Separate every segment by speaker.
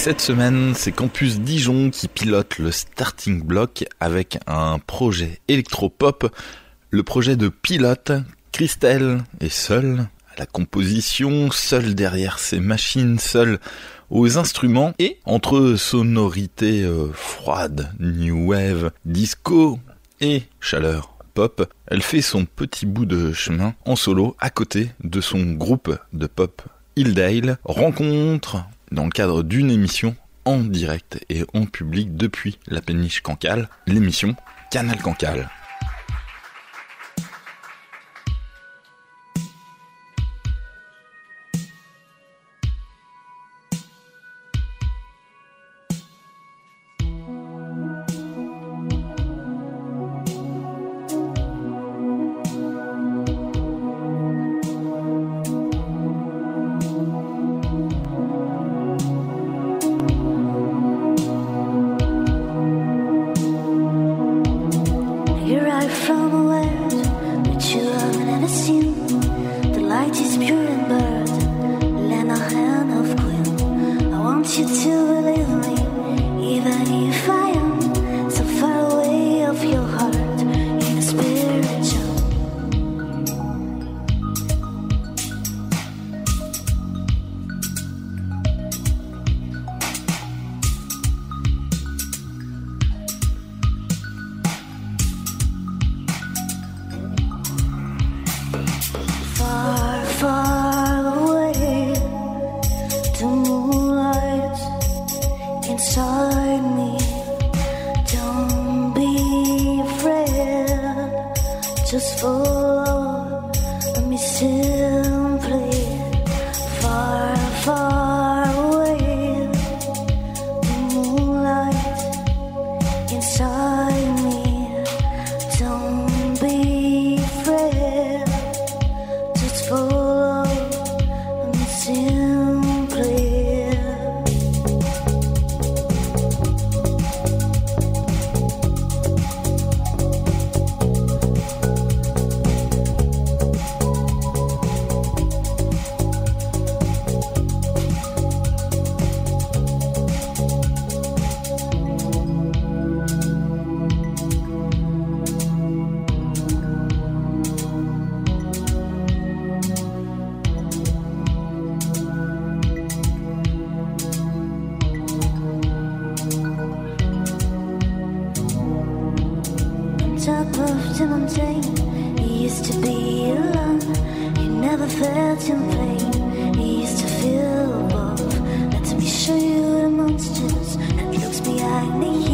Speaker 1: cette semaine, c'est Campus Dijon qui pilote le starting block avec un projet électropop. Le projet de pilote, Christelle est seule à la composition, seule derrière ses machines, seule aux instruments et entre sonorités euh, froides, new wave, disco et chaleur pop, elle fait son petit bout de chemin en solo à côté de son groupe de pop Hildale, rencontre dans le cadre d'une émission en direct et en public depuis la péniche Cancale, l'émission Canal Cancale. top of the mountain. He used to be alone. He never felt in pain. He used to feel love. Let me show you the monsters that looks behind the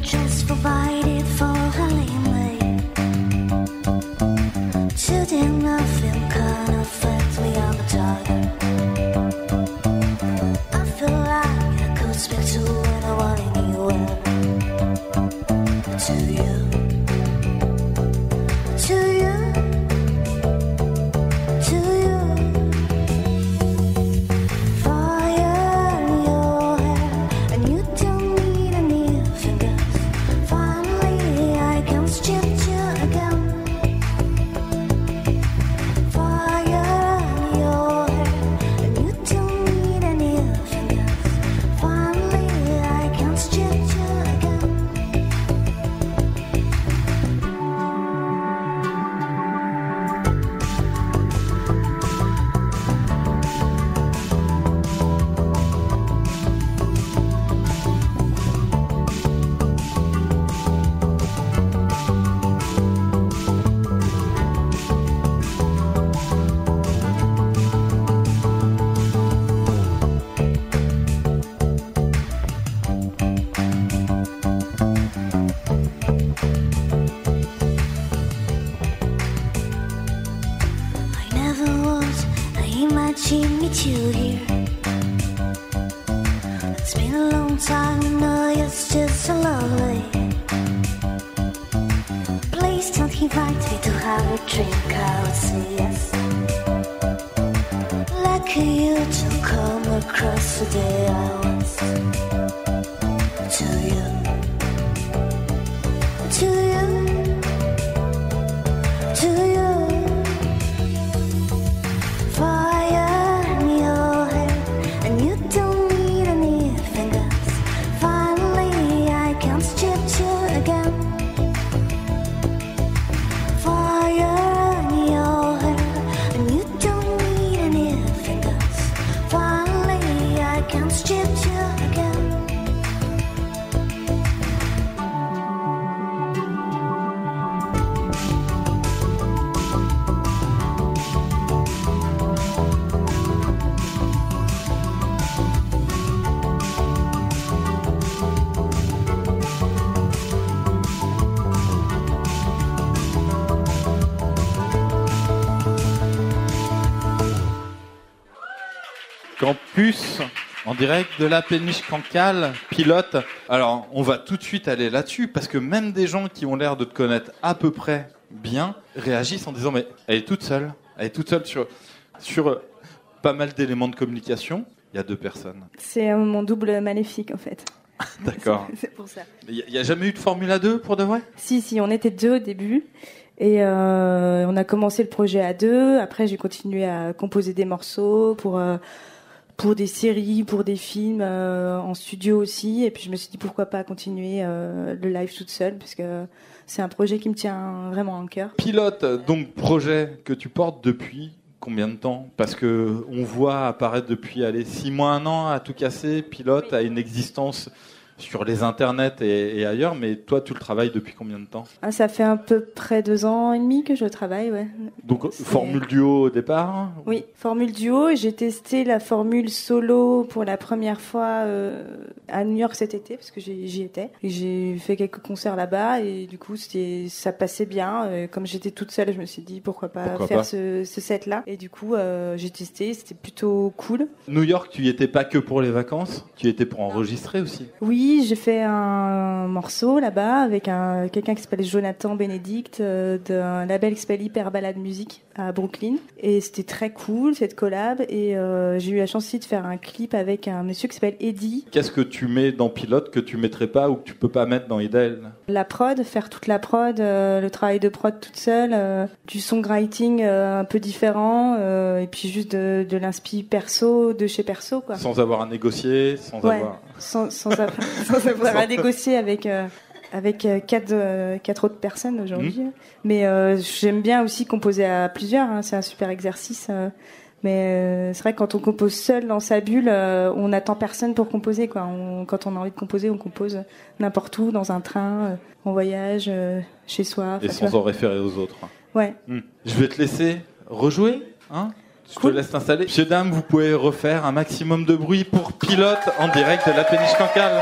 Speaker 1: just drink, say yes. Lucky you to come across today,
Speaker 2: Campus en direct de la péniche Cancale, pilote. Alors, on va tout de suite aller là-dessus parce que même des gens qui ont l'air de te connaître à peu près bien réagissent en disant mais elle est toute seule, elle est toute seule sur sur euh, pas mal d'éléments de communication. Il y a deux personnes.
Speaker 3: C'est mon double maléfique en fait.
Speaker 2: D'accord.
Speaker 3: C'est pour ça.
Speaker 2: Il n'y a, jamais eu de Formule 2 pour de vrai?
Speaker 3: Si, si, on était deux au début. Et euh, on a commencé le projet à deux. Après, j'ai continué à composer des morceaux pour, euh, pour des séries, pour des films, euh, en studio aussi. Et puis je me suis dit pourquoi pas continuer euh, le live toute seule, parce que c'est un projet qui me tient vraiment en cœur.
Speaker 2: Pilote, donc projet que tu portes depuis combien de temps? Parce que on voit apparaître depuis allez, six mois, un an à tout casser. Pilote a une existence sur les internets et, et ailleurs, mais toi, tu le travailles depuis combien de temps
Speaker 3: Ah, ça fait à peu près deux ans et demi que je travaille, ouais.
Speaker 2: Donc formule duo au départ
Speaker 3: Oui, formule duo. J'ai testé la formule solo pour la première fois euh, à New York cet été parce que j'y étais. J'ai fait quelques concerts là-bas et du coup ça passait bien. Euh, Comme j'étais toute seule, je me suis dit pourquoi pas
Speaker 2: Pourquoi
Speaker 3: faire
Speaker 2: pas.
Speaker 3: ce, ce set-là. Et du coup euh, j'ai testé, c'était plutôt cool.
Speaker 2: New York, tu y étais pas que pour les vacances, tu y étais pour enregistrer aussi.
Speaker 3: Oui, j'ai fait un morceau là-bas avec un quelqu'un qui s'appelle Jonathan Bénédicte euh, d'un label qui s'appelle Hyper Ballade Musique à Brooklyn et c'était très cool cette collab et euh, j'ai eu la chance aussi de faire un clip avec un monsieur qui s'appelle Eddie.
Speaker 2: Qu'est-ce que tu mets dans Pilote que tu mettrais pas ou que tu peux pas mettre dans Idel?
Speaker 3: La prod, faire toute la prod, euh, le travail de prod toute seule, du songwriting un peu différent et puis juste de, de l'inspi perso de chez perso quoi.
Speaker 2: Sans avoir à négocier, sans
Speaker 3: Ouais.
Speaker 2: avoir.
Speaker 3: sans, sans, avoir, avoir à négocier avec euh, avec euh, quatre euh, quatre autres personnes aujourd'hui. Mais euh, j'aime bien aussi composer à plusieurs. hein, c'est un super exercice. euh, mais euh, c'est vrai que quand on compose seul dans sa bulle, euh, on n'attend personne pour composer. Quoi. On- quand on a envie de composer, on compose n'importe où, dans un train, euh, en voyage, euh, chez soi.
Speaker 2: Et sans en référer aux autres.
Speaker 3: Ouais.
Speaker 2: Hmm. Je vais te laisser rejouer. Hein je
Speaker 3: Cool.
Speaker 2: te laisse t'installer. Monsieur, dame, vous pouvez refaire un maximum de bruit pour Pilote en direct de la péniche Cancale.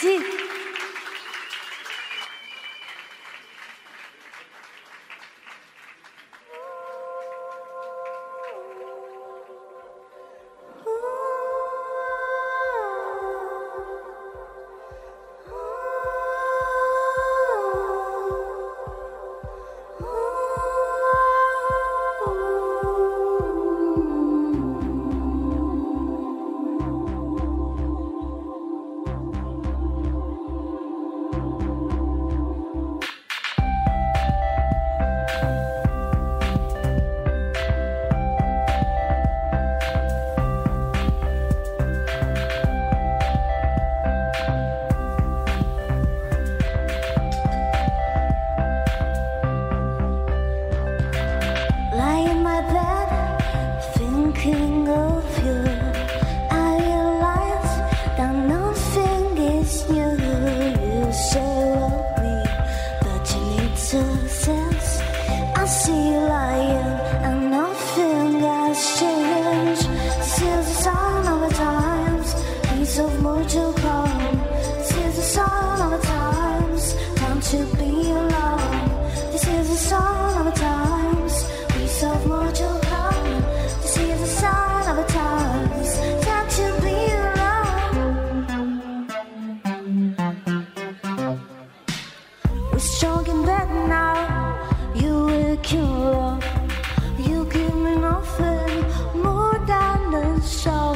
Speaker 1: 心。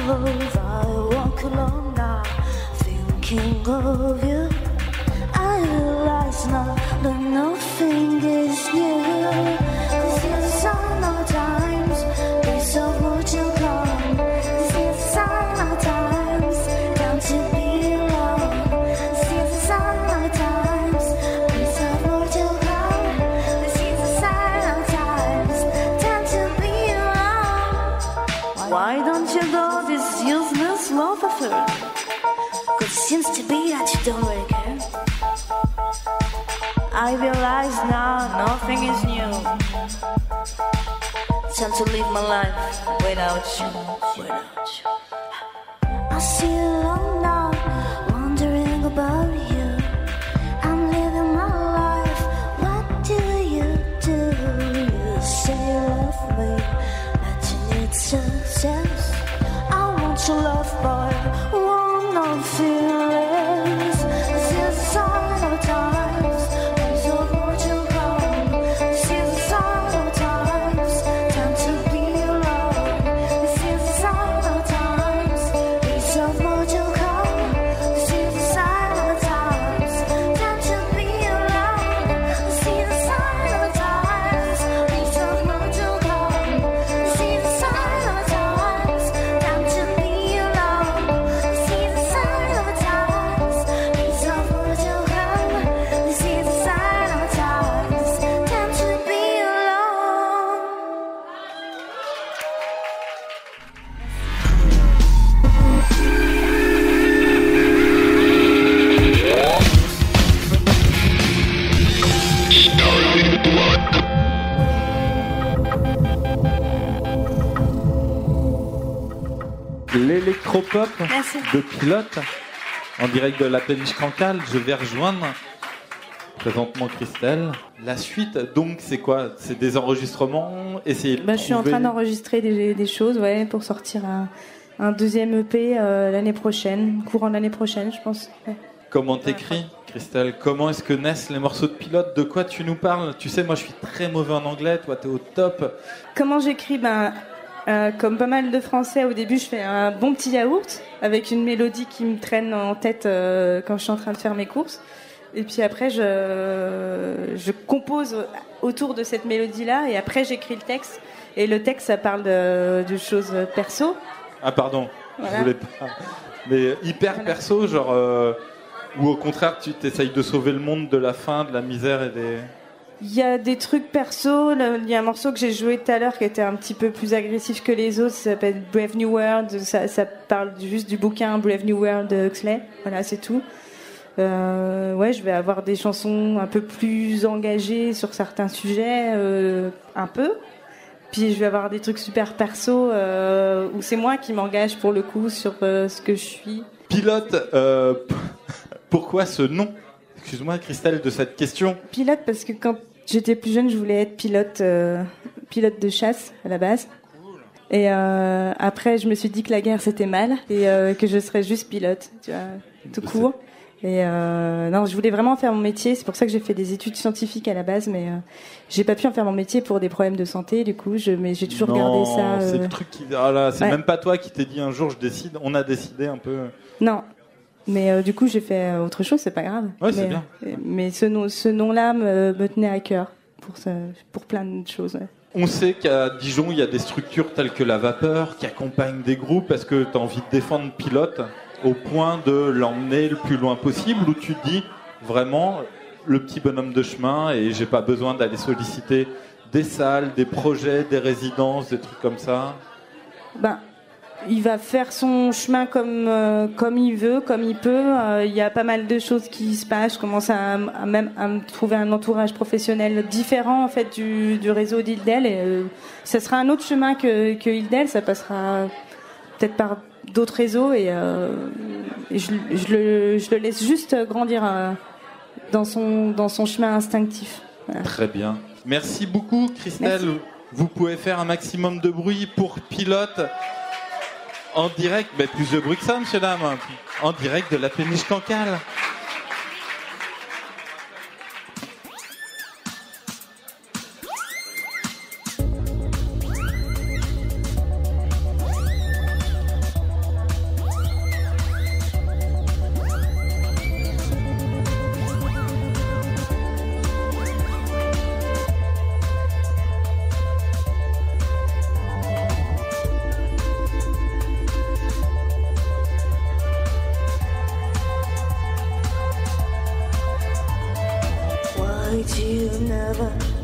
Speaker 1: I walk alone now, thinking of you. I realize now that nothing is new. Now nothing is new. Time to live my life without you, without you. I see you
Speaker 3: Merci.
Speaker 2: de Pilote, en direct de la péniche Cancale. Je vais rejoindre présentement Christelle. La suite, donc, c'est quoi? C'est des enregistrements?
Speaker 3: Bah, je suis en train d'enregistrer des, des choses, ouais, pour sortir un, un deuxième EP euh, l'année prochaine, courant de l'année prochaine, je pense. ouais.
Speaker 2: Comment t'écris, Christelle? Comment est-ce que naissent les morceaux de Pilote? De quoi tu nous parles? Tu sais, moi, je suis très mauvais en anglais. Toi, t'es au top.
Speaker 3: Comment j'écris? Ben, euh, Comme pas mal de Français, au début, je fais un bon petit yaourt avec une mélodie qui me traîne en tête euh, quand je suis en train de faire mes courses. Et puis après, je, je compose autour de cette mélodie-là et après, j'écris le texte. Et le texte, ça parle de, de choses perso.
Speaker 2: Ah, pardon.
Speaker 3: Voilà.
Speaker 2: Je voulais pas. Mais hyper perso, genre. euh, Ou au contraire, tu t'essayes de sauver le monde de la faim, de la misère et des.
Speaker 3: Il y a des trucs perso. Il y a un morceau que j'ai joué tout à l'heure qui était un petit peu plus agressif que les autres. Ça s'appelle Brave New World. Ça, parle juste du bouquin Brave New World de Huxley. Voilà, c'est tout. Euh, ouais, je vais avoir des chansons un peu plus engagées sur certains sujets, euh, un peu. Puis je vais avoir des trucs super perso euh, où c'est moi qui m'engage pour le coup sur ce que je suis.
Speaker 2: Pilote, pourquoi ce nom? Excuse-moi, Christelle, de cette question.
Speaker 3: Pilote parce que quand j'étais plus jeune, je voulais être pilote, euh, pilote de chasse à la base. Et euh, après, je me suis dit que la guerre c'était mal et euh, que je serais juste pilote, tu vois, tout court. Et euh, non, je voulais vraiment faire mon métier. C'est pour ça que j'ai fait des études scientifiques à la base, mais j'ai pas pu en faire mon métier pour des problèmes de santé. Du coup, je, mais j'ai toujours
Speaker 2: Non,
Speaker 3: gardé ça.
Speaker 2: C'est le truc qui. Ah là, c'est
Speaker 3: ouais.
Speaker 2: même pas toi qui t'es dit un jour je décide. On a décidé un peu.
Speaker 3: Non. Mais euh, du coup, j'ai fait euh, autre chose, c'est pas grave.
Speaker 2: Ouais,
Speaker 3: mais,
Speaker 2: bien.
Speaker 3: euh, mais ce nom, ce nom-là me, me tenait à cœur pour pour plein de choses. ouais.
Speaker 2: On sait qu'à Dijon, il y a des structures telles que la vapeur qui accompagnent des groupes. Est-ce que tu as envie de défendre Pilote au point de l'emmener le plus loin possible ou tu te dis vraiment le petit bonhomme de chemin et j'ai pas besoin d'aller solliciter des salles, des projets, des résidences, des trucs comme ça?
Speaker 3: Ben, il va faire son chemin comme euh, comme il veut, comme il peut. Euh, Il y a pas mal de choses qui se passent. Je commence à, à même à me trouver un entourage professionnel différent en fait du, du réseau d'Hildel. Et euh, ça sera un autre chemin que que Hildel. Ça passera peut-être par d'autres réseaux et, et je, je le je le laisse juste grandir dans son dans son chemin instinctif. Voilà.
Speaker 2: Très bien. Merci beaucoup, Christelle.
Speaker 3: Merci.
Speaker 2: Vous pouvez faire un maximum de bruit pour Pilote en direct, mais plus de bruit que ça, monsieur dame, en direct de la péniche Cancale.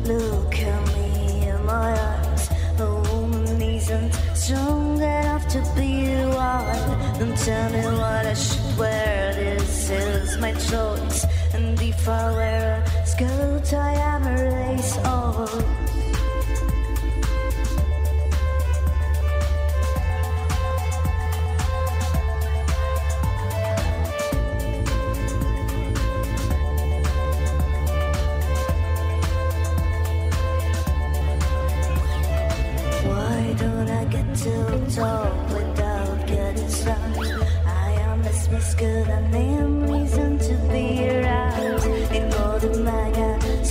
Speaker 1: Look at me in my eyes? A woman isn't strong enough to be one. Don't tell me what I should wear. This is my choice, and 70 for where a school tie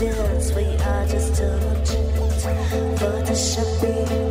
Speaker 1: we are just too much for the shopping.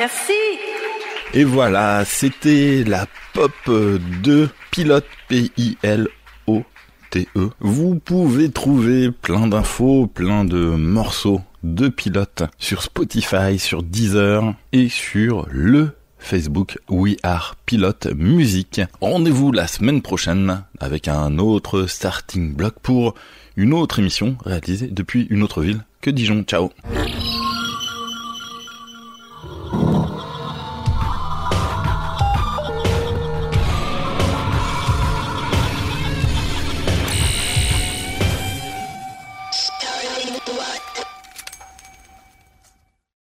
Speaker 1: Merci.
Speaker 2: Et voilà, c'était la pop de Pilote P-I-L-O-T-E. Vous pouvez trouver plein d'infos, plein de morceaux de Pilote sur Spotify, sur Deezer et sur le Facebook We Are Pilote Musique. Rendez-vous la semaine prochaine avec un autre starting block pour une autre émission réalisée depuis une autre ville que Dijon. Ciao